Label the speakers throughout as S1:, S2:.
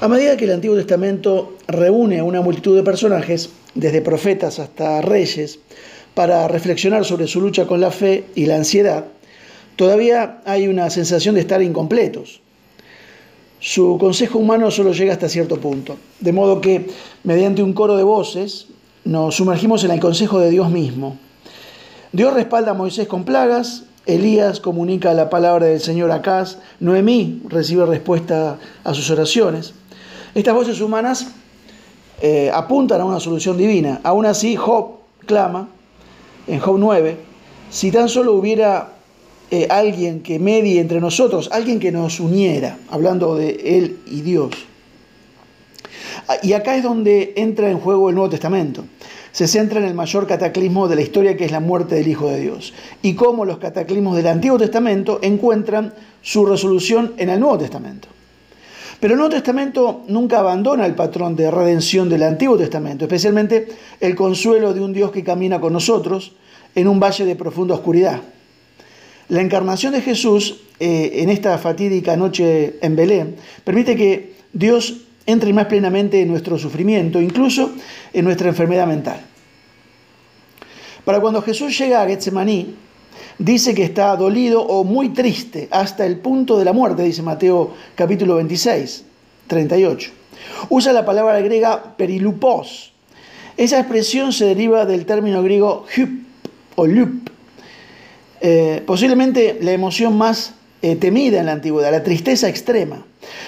S1: A medida que el Antiguo Testamento reúne a una multitud de personajes, desde profetas hasta reyes, para reflexionar sobre su lucha con la fe y la ansiedad, todavía hay una sensación de estar incompletos. Su consejo humano solo llega hasta cierto punto, de modo que mediante un coro de voces nos sumergimos en el consejo de Dios mismo. Dios respalda a Moisés con plagas, Elías comunica la palabra del Señor a Acaz, Noemí recibe respuesta a sus oraciones. Estas voces humanas eh, apuntan a una solución divina. Aún así, Job clama en Job 9, si tan solo hubiera eh, alguien que medie entre nosotros, alguien que nos uniera, hablando de Él y Dios. Ah, y acá es donde entra en juego el Nuevo Testamento. Se centra en el mayor cataclismo de la historia que es la muerte del Hijo de Dios. Y cómo los cataclismos del Antiguo Testamento encuentran su resolución en el Nuevo Testamento. Pero el Nuevo Testamento nunca abandona el patrón de redención del Antiguo Testamento, especialmente el consuelo de un Dios que camina con nosotros en un valle de profunda oscuridad. La encarnación de Jesús eh, en esta fatídica noche en Belén permite que Dios entre más plenamente en nuestro sufrimiento, incluso en nuestra enfermedad mental. Para cuando Jesús llega a Getsemaní, dice que está dolido o muy triste hasta el punto de la muerte, dice Mateo capítulo 26, 38. Usa la palabra griega perilupos. Esa expresión se deriva del término griego hup o lup, eh, posiblemente la emoción más eh, temida en la antigüedad, la tristeza extrema.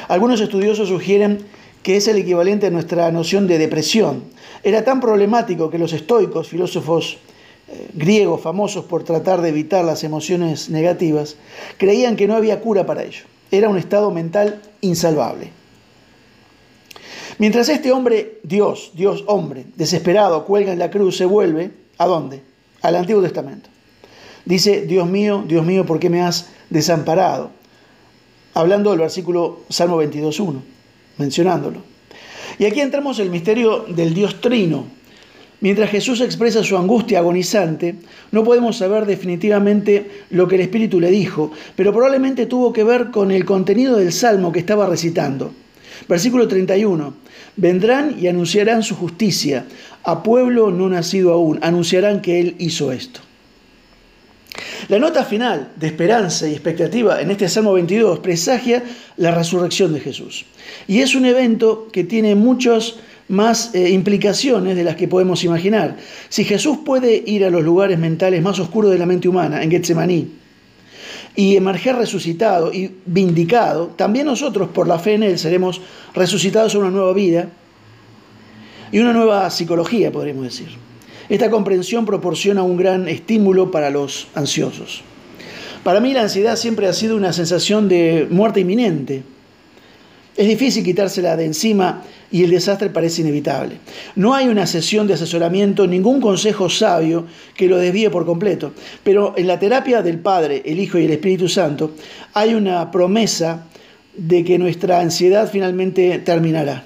S1: Algunos estudiosos sugieren que es el equivalente a nuestra noción de depresión. Era tan problemático que los estoicos, filósofos griegos famosos por tratar de evitar las emociones negativas, creían que no había cura para ello. Era un estado mental insalvable. Mientras este hombre, Dios, Dios hombre, desesperado, cuelga en la cruz, se vuelve, ¿a dónde? Al Antiguo Testamento. Dice, Dios mío, Dios mío, ¿por qué me has desamparado? Hablando del versículo Salmo 22.1, mencionándolo. Y aquí entramos en el misterio del Dios Trino, Mientras Jesús expresa su angustia agonizante, no podemos saber definitivamente lo que el Espíritu le dijo, pero probablemente tuvo que ver con el contenido del salmo que estaba recitando. Versículo 31. Vendrán y anunciarán su justicia. A pueblo no nacido aún, anunciarán que Él hizo esto. La nota final de esperanza y expectativa en este Salmo 22 presagia la resurrección de Jesús. Y es un evento que tiene muchos más eh, implicaciones de las que podemos imaginar. Si Jesús puede ir a los lugares mentales más oscuros de la mente humana, en Getsemaní, y emerger resucitado y vindicado, también nosotros por la fe en Él seremos resucitados a una nueva vida y una nueva psicología, podríamos decir. Esta comprensión proporciona un gran estímulo para los ansiosos. Para mí la ansiedad siempre ha sido una sensación de muerte inminente. Es difícil quitársela de encima y el desastre parece inevitable. No hay una sesión de asesoramiento, ningún consejo sabio que lo desvíe por completo, pero en la terapia del Padre, el Hijo y el Espíritu Santo hay una promesa de que nuestra ansiedad finalmente terminará.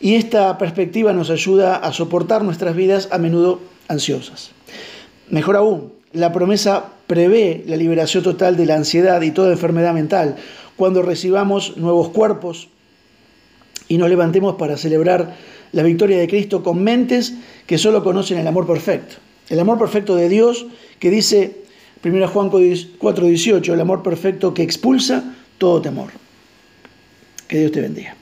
S1: Y esta perspectiva nos ayuda a soportar nuestras vidas a menudo ansiosas. Mejor aún, la promesa prevé la liberación total de la ansiedad y toda enfermedad mental cuando recibamos nuevos cuerpos, y nos levantemos para celebrar la victoria de Cristo con mentes que solo conocen el amor perfecto. El amor perfecto de Dios que dice 1 Juan 4:18, el amor perfecto que expulsa todo temor. Que Dios te bendiga.